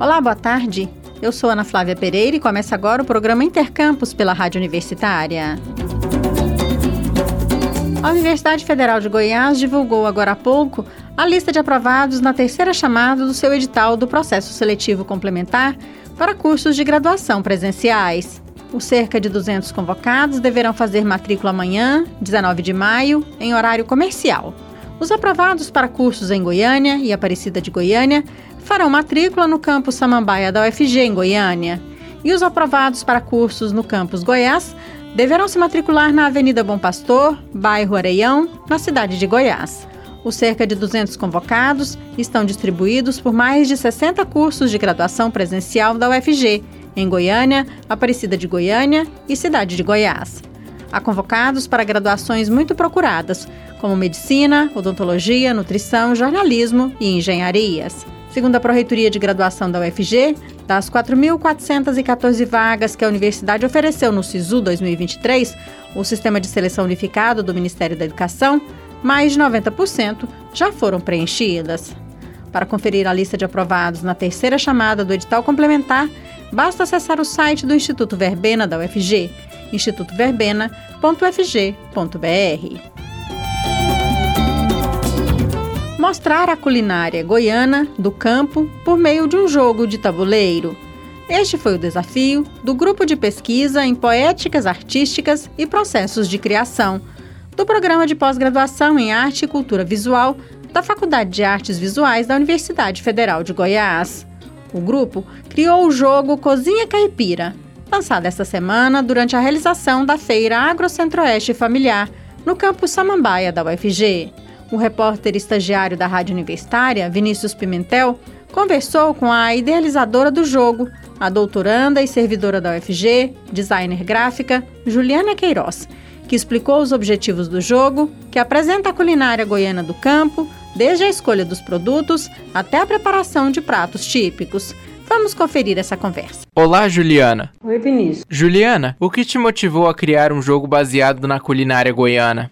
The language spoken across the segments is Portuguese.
Olá, boa tarde. Eu sou Ana Flávia Pereira e começa agora o programa Intercampus pela Rádio Universitária. A Universidade Federal de Goiás divulgou agora há pouco a lista de aprovados na terceira chamada do seu edital do processo seletivo complementar para cursos de graduação presenciais. Os cerca de 200 convocados deverão fazer matrícula amanhã, 19 de maio, em horário comercial. Os aprovados para cursos em Goiânia e Aparecida de Goiânia farão matrícula no campus Samambaia da UFG, em Goiânia. E os aprovados para cursos no campus Goiás deverão se matricular na Avenida Bom Pastor, bairro Areião, na cidade de Goiás. Os cerca de 200 convocados estão distribuídos por mais de 60 cursos de graduação presencial da UFG, em Goiânia, Aparecida de Goiânia e Cidade de Goiás. Há convocados para graduações muito procuradas, como medicina, odontologia, nutrição, jornalismo e engenharias. Segundo a Proreitoria de Graduação da UFG, das 4.414 vagas que a universidade ofereceu no SISU 2023, o Sistema de Seleção Unificado do Ministério da Educação, mais de 90% já foram preenchidas. Para conferir a lista de aprovados na terceira chamada do edital complementar, basta acessar o site do Instituto Verbena da UFG, institutoverbena.ufg.br mostrar a culinária goiana do campo por meio de um jogo de tabuleiro. Este foi o desafio do grupo de pesquisa em poéticas artísticas e processos de criação do programa de pós-graduação em Arte e Cultura Visual da Faculdade de Artes Visuais da Universidade Federal de Goiás. O grupo criou o jogo Cozinha Caipira, lançado esta semana durante a realização da Feira Agro Centro-Oeste Familiar no campus Samambaia da UFG. O repórter estagiário da Rádio Universitária, Vinícius Pimentel, conversou com a idealizadora do jogo, a doutoranda e servidora da UFG, designer gráfica, Juliana Queiroz, que explicou os objetivos do jogo, que apresenta a culinária goiana do campo, desde a escolha dos produtos até a preparação de pratos típicos. Vamos conferir essa conversa. Olá, Juliana. Oi, Vinícius. Juliana, o que te motivou a criar um jogo baseado na culinária goiana?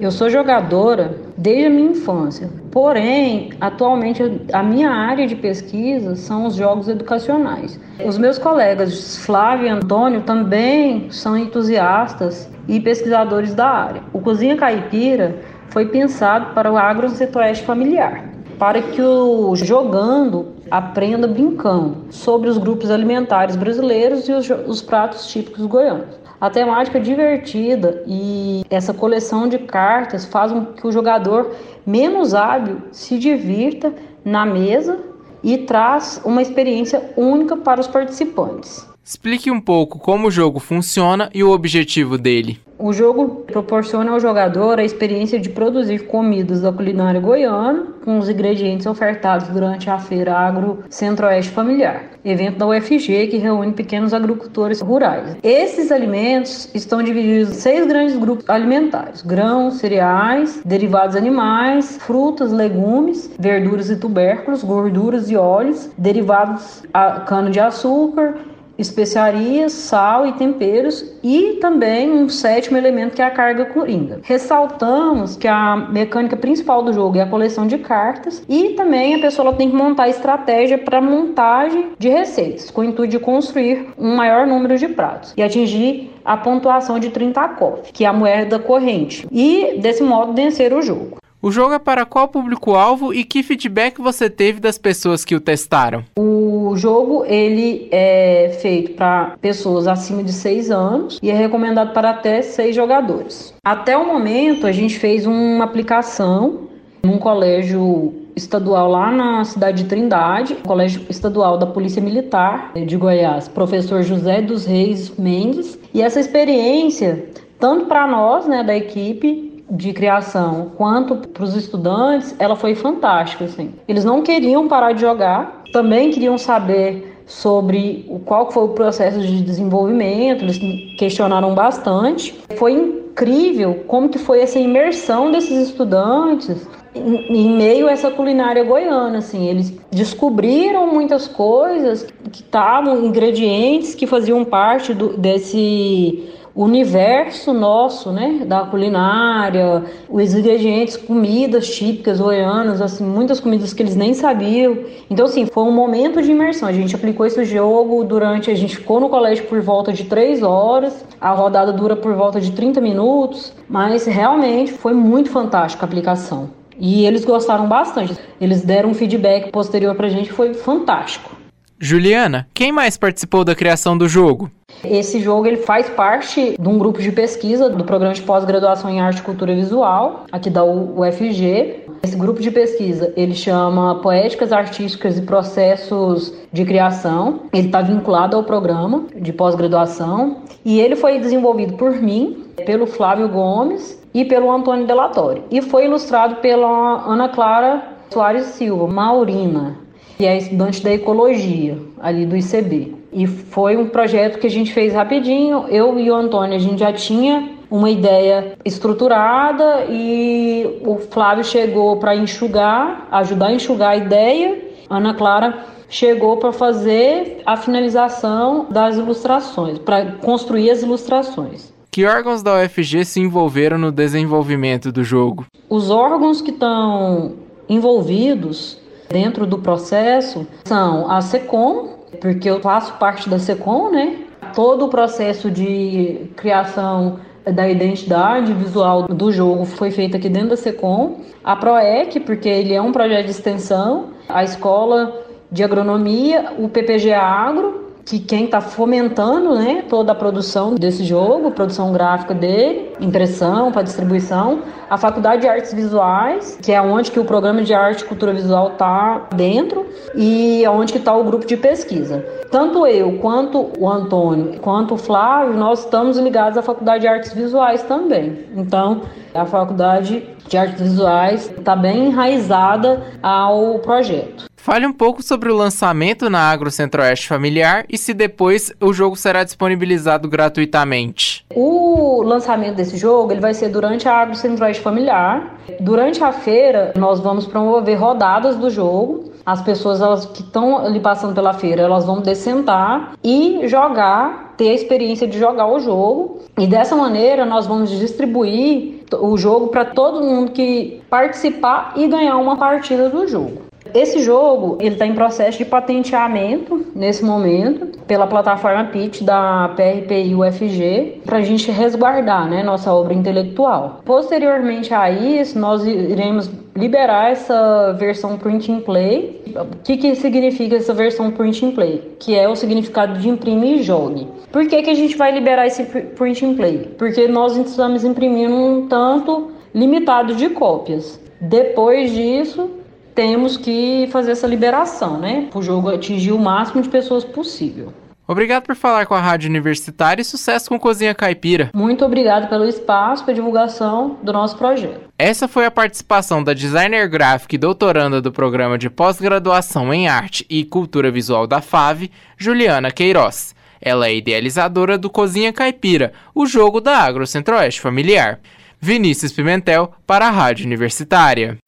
Eu sou jogadora desde a minha infância. Porém, atualmente a minha área de pesquisa são os jogos educacionais. Os meus colegas Flávio e Antônio também são entusiastas e pesquisadores da área. O Cozinha Caipira foi pensado para o agro-centro-oeste familiar, para que o jogando aprenda brincando sobre os grupos alimentares brasileiros e os, os pratos típicos goianos. A temática é divertida e essa coleção de cartas faz com que o jogador menos hábil se divirta na mesa e traz uma experiência única para os participantes. Explique um pouco como o jogo funciona e o objetivo dele. O jogo proporciona ao jogador a experiência de produzir comidas da culinária goiana com os ingredientes ofertados durante a Feira Agro Centro-Oeste Familiar, evento da UFG que reúne pequenos agricultores rurais. Esses alimentos estão divididos em seis grandes grupos alimentares: grãos, cereais, derivados animais, frutas, legumes, verduras e tubérculos, gorduras e óleos, derivados a cana-de-açúcar, especiarias, sal e temperos e também um sétimo elemento que é a carga coringa. Ressaltamos que a mecânica principal do jogo é a coleção de cartas e também a pessoa tem que montar estratégia para montagem de receitas, com o intuito de construir um maior número de pratos e atingir a pontuação de 30 COF, que é a moeda corrente, e desse modo vencer o jogo. O jogo é para qual público-alvo e que feedback você teve das pessoas que o testaram? O jogo ele é feito para pessoas acima de 6 anos e é recomendado para até 6 jogadores. Até o momento a gente fez uma aplicação num colégio estadual lá na cidade de Trindade, colégio estadual da Polícia Militar de Goiás, professor José dos Reis Mendes. E essa experiência, tanto para nós, né, da equipe, de criação quanto para os estudantes, ela foi fantástica. Assim. Eles não queriam parar de jogar, também queriam saber sobre o qual foi o processo de desenvolvimento, eles questionaram bastante. Foi incrível como que foi essa imersão desses estudantes em meio a essa culinária goiana, assim, eles descobriram muitas coisas que estavam ingredientes que faziam parte do, desse o universo nosso, né, da culinária, os ingredientes, comidas típicas goianas, assim, muitas comidas que eles nem sabiam. Então, assim, foi um momento de imersão. A gente aplicou esse jogo durante, a gente ficou no colégio por volta de três horas, a rodada dura por volta de 30 minutos, mas realmente foi muito fantástica a aplicação. E eles gostaram bastante. Eles deram um feedback posterior pra gente, foi fantástico. Juliana, quem mais participou da criação do jogo? Esse jogo ele faz parte de um grupo de pesquisa do programa de pós-graduação em arte e cultura visual, aqui da UFG. Esse grupo de pesquisa ele chama Poéticas Artísticas e Processos de Criação. Ele está vinculado ao programa de pós-graduação e ele foi desenvolvido por mim, pelo Flávio Gomes e pelo Antônio Delatori. E foi ilustrado pela Ana Clara Soares Silva, Maurina que é estudante da ecologia ali do ICB. E foi um projeto que a gente fez rapidinho. Eu e o Antônio, a gente já tinha uma ideia estruturada e o Flávio chegou para enxugar, ajudar a enxugar a ideia. Ana Clara chegou para fazer a finalização das ilustrações, para construir as ilustrações. Que órgãos da UFG se envolveram no desenvolvimento do jogo? Os órgãos que estão envolvidos Dentro do processo são a SECOM, porque eu faço parte da SECOM, né? Todo o processo de criação da identidade visual do jogo foi feito aqui dentro da SECOM. A PROEC, porque ele é um projeto de extensão, a Escola de Agronomia, o PPG Agro, que quem está fomentando né, toda a produção desse jogo, produção gráfica dele, impressão para distribuição, a Faculdade de Artes Visuais, que é onde que o programa de arte e cultura visual está dentro, e onde que está o grupo de pesquisa. Tanto eu, quanto o Antônio, quanto o Flávio, nós estamos ligados à Faculdade de Artes Visuais também. Então, a Faculdade de Artes Visuais está bem enraizada ao projeto. Fale um pouco sobre o lançamento na Agro Centro-Oeste Familiar e se depois o jogo será disponibilizado gratuitamente. O lançamento desse jogo ele vai ser durante a Agro Centro-Oeste Familiar. Durante a feira, nós vamos promover rodadas do jogo. As pessoas elas, que estão ali passando pela feira, elas vão descentar e jogar, ter a experiência de jogar o jogo. E dessa maneira, nós vamos distribuir o jogo para todo mundo que participar e ganhar uma partida do jogo. Esse jogo ele está em processo de patenteamento nesse momento pela plataforma Pitch da PRPI UFG para a gente resguardar né, nossa obra intelectual. Posteriormente a isso, nós iremos liberar essa versão print and play. O que, que significa essa versão print and play? Que é o significado de imprime e jogue. Por que, que a gente vai liberar esse print and play? Porque nós estamos imprimindo um tanto limitado de cópias. Depois disso, temos que fazer essa liberação, né? Para o jogo atingir o máximo de pessoas possível. Obrigado por falar com a Rádio Universitária e sucesso com Cozinha Caipira. Muito obrigado pelo espaço, pela divulgação do nosso projeto. Essa foi a participação da designer gráfica e doutoranda do programa de pós-graduação em arte e cultura visual da FAV, Juliana Queiroz. Ela é idealizadora do Cozinha Caipira, o jogo da Agro Centro-Oeste Familiar. Vinícius Pimentel para a Rádio Universitária.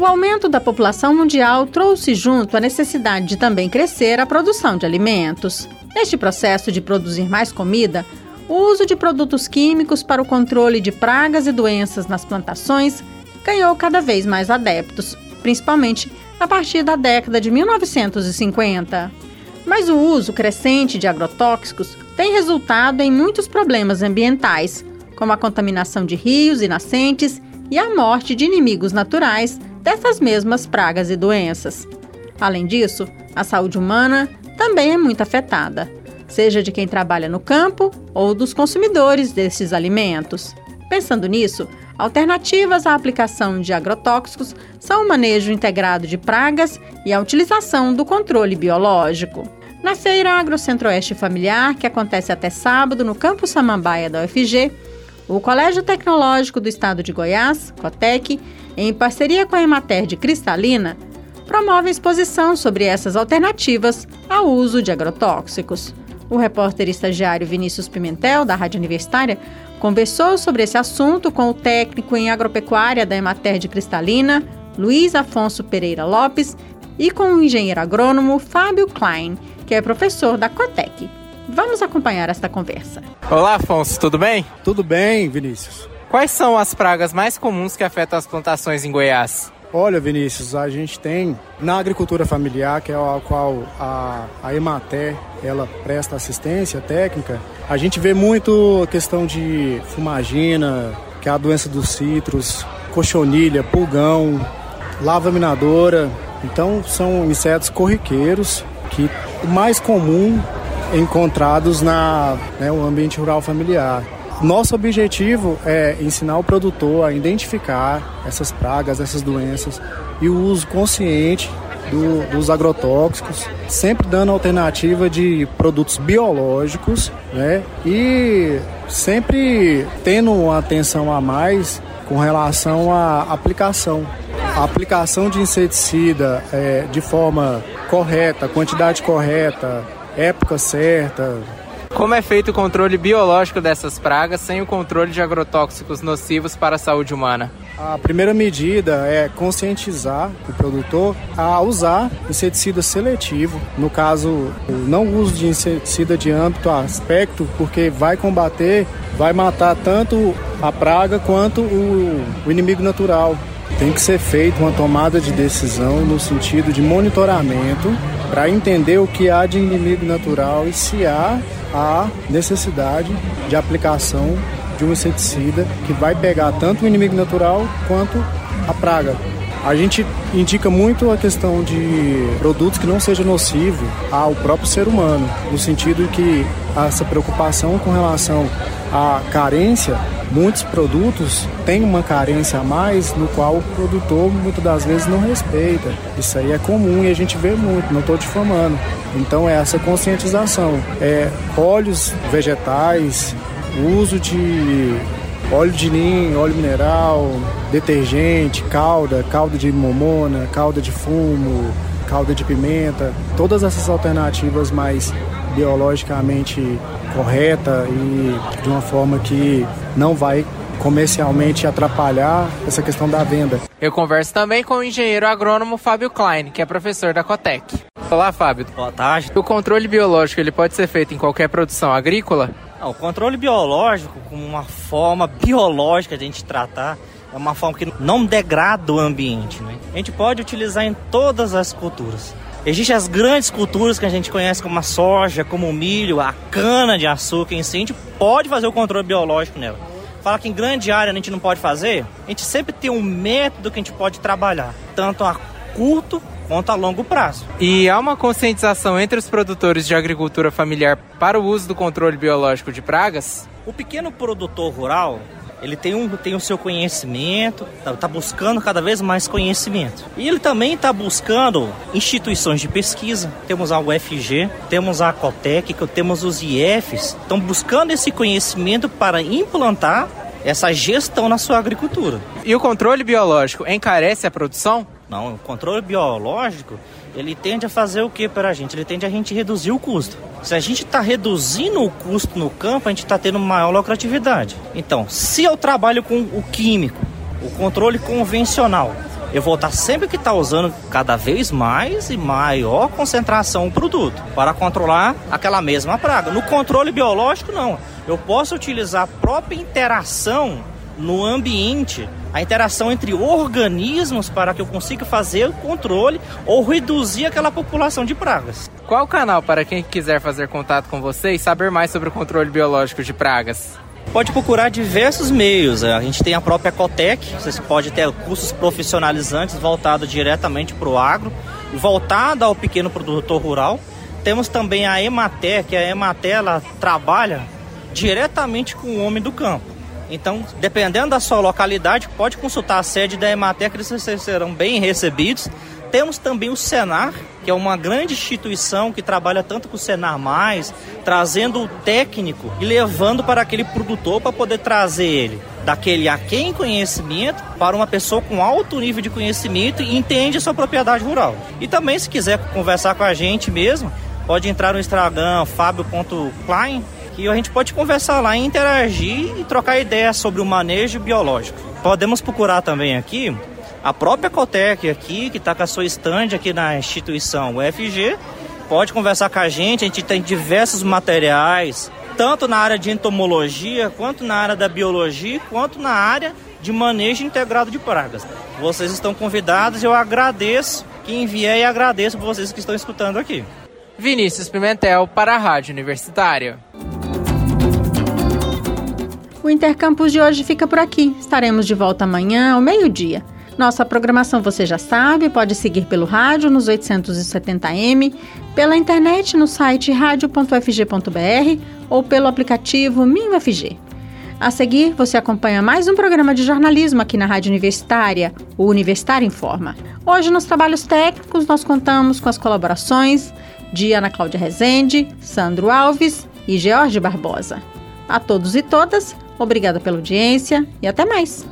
O aumento da população mundial trouxe junto a necessidade de também crescer a produção de alimentos. Neste processo de produzir mais comida, o uso de produtos químicos para o controle de pragas e doenças nas plantações ganhou cada vez mais adeptos, principalmente a partir da década de 1950. Mas o uso crescente de agrotóxicos tem resultado em muitos problemas ambientais, como a contaminação de rios e nascentes e a morte de inimigos naturais dessas mesmas pragas e doenças. Além disso, a saúde humana também é muito afetada, seja de quem trabalha no campo ou dos consumidores desses alimentos. Pensando nisso, alternativas à aplicação de agrotóxicos são o manejo integrado de pragas e a utilização do controle biológico. Na Feira Agro Centro-Oeste Familiar, que acontece até sábado no Campo Samambaia da UFG, o Colégio Tecnológico do Estado de Goiás, COTEC, em parceria com a Emater de Cristalina, promove a exposição sobre essas alternativas ao uso de agrotóxicos. O repórter estagiário Vinícius Pimentel, da Rádio Universitária, conversou sobre esse assunto com o técnico em agropecuária da Emater de Cristalina, Luiz Afonso Pereira Lopes, e com o engenheiro agrônomo Fábio Klein, que é professor da Cotec. Vamos acompanhar esta conversa. Olá, Afonso, tudo bem? Tudo bem, Vinícius. Quais são as pragas mais comuns que afetam as plantações em Goiás? Olha, Vinícius, a gente tem na agricultura familiar, que é a qual a, a Emater ela presta assistência técnica, a gente vê muito a questão de fumagina, que é a doença dos citros, cochonilha, pulgão, lava minadora. Então são insetos corriqueiros que o mais comum encontrados na né, o ambiente rural familiar. Nosso objetivo é ensinar o produtor a identificar essas pragas, essas doenças e o uso consciente do, dos agrotóxicos, sempre dando alternativa de produtos biológicos, né? E sempre tendo uma atenção a mais com relação à aplicação. A aplicação de inseticida é, de forma correta, quantidade correta, época certa, como é feito o controle biológico dessas pragas sem o controle de agrotóxicos nocivos para a saúde humana? A primeira medida é conscientizar o produtor a usar inseticida seletivo, no caso, o não uso de inseticida de âmbito aspecto, porque vai combater, vai matar tanto a praga quanto o, o inimigo natural. Tem que ser feita uma tomada de decisão no sentido de monitoramento para entender o que há de inimigo natural e se há a necessidade de aplicação de um inseticida que vai pegar tanto o inimigo natural quanto a praga. A gente indica muito a questão de produtos que não sejam nocivos ao próprio ser humano, no sentido que essa preocupação com relação à carência, muitos produtos têm uma carência a mais no qual o produtor muitas das vezes não respeita. Isso aí é comum e a gente vê muito, não estou difamando. Então é essa conscientização. É óleos vegetais, uso de óleo de ninho, óleo mineral, detergente, calda, calda de momona, calda de fumo, calda de pimenta, todas essas alternativas mais biologicamente correta e de uma forma que não vai comercialmente atrapalhar essa questão da venda. Eu converso também com o engenheiro agrônomo Fábio Klein, que é professor da Cotec. Olá, Fábio. Boa tarde. O controle biológico ele pode ser feito em qualquer produção agrícola? Não, o controle biológico, como uma forma biológica de a gente tratar, é uma forma que não degrada o ambiente. Né? A gente pode utilizar em todas as culturas. Existem as grandes culturas que a gente conhece como a soja, como o milho, a cana de açúcar em si, a gente pode fazer o controle biológico nela. Fala que em grande área a gente não pode fazer, a gente sempre tem um método que a gente pode trabalhar, tanto a curto quanto a longo prazo. E há uma conscientização entre os produtores de agricultura familiar para o uso do controle biológico de pragas? O pequeno produtor rural, ele tem, um, tem o seu conhecimento, está tá buscando cada vez mais conhecimento. E ele também está buscando instituições de pesquisa. Temos a UFG, temos a Cotec, temos os IFs, estão buscando esse conhecimento para implantar essa gestão na sua agricultura. E o controle biológico encarece a produção? Não, o controle biológico, ele tende a fazer o que para a gente? Ele tende a gente reduzir o custo. Se a gente está reduzindo o custo no campo, a gente está tendo maior lucratividade. Então, se eu trabalho com o químico, o controle convencional, eu vou estar sempre que estar tá usando cada vez mais e maior concentração o produto para controlar aquela mesma praga. No controle biológico, não. Eu posso utilizar a própria interação no ambiente a interação entre organismos para que eu consiga fazer o controle ou reduzir aquela população de pragas. Qual o canal para quem quiser fazer contato com você e saber mais sobre o controle biológico de pragas? Pode procurar diversos meios. A gente tem a própria Cotec, você pode ter cursos profissionalizantes voltados diretamente para o agro, voltado ao pequeno produtor rural. Temos também a Emater, que a Emater ela trabalha diretamente com o homem do campo. Então, dependendo da sua localidade, pode consultar a sede da Emater, que eles serão bem recebidos. Temos também o Senar, que é uma grande instituição que trabalha tanto com o Senar Mais, trazendo o técnico e levando para aquele produtor para poder trazer ele daquele a quem conhecimento para uma pessoa com alto nível de conhecimento e entende a sua propriedade rural. E também, se quiser conversar com a gente mesmo, pode entrar no Instagram fabio.klein e a gente pode conversar lá, interagir e trocar ideias sobre o manejo biológico. Podemos procurar também aqui a própria Cotec aqui, que está com a sua estande aqui na instituição UFG, Pode conversar com a gente, a gente tem diversos materiais, tanto na área de entomologia, quanto na área da biologia, quanto na área de manejo integrado de pragas. Vocês estão convidados, eu agradeço quem vier e agradeço vocês que estão escutando aqui. Vinícius Pimentel para a Rádio Universitária. O Intercampus de hoje fica por aqui. Estaremos de volta amanhã ao meio-dia. Nossa programação você já sabe, pode seguir pelo rádio nos 870m, pela internet no site radio.fg.br ou pelo aplicativo MinUFG. A seguir, você acompanha mais um programa de jornalismo aqui na Rádio Universitária, o Universitário Informa. Hoje, nos trabalhos técnicos, nós contamos com as colaborações de Ana Cláudia Rezende, Sandro Alves e George Barbosa. A todos e todas, Obrigada pela audiência e até mais!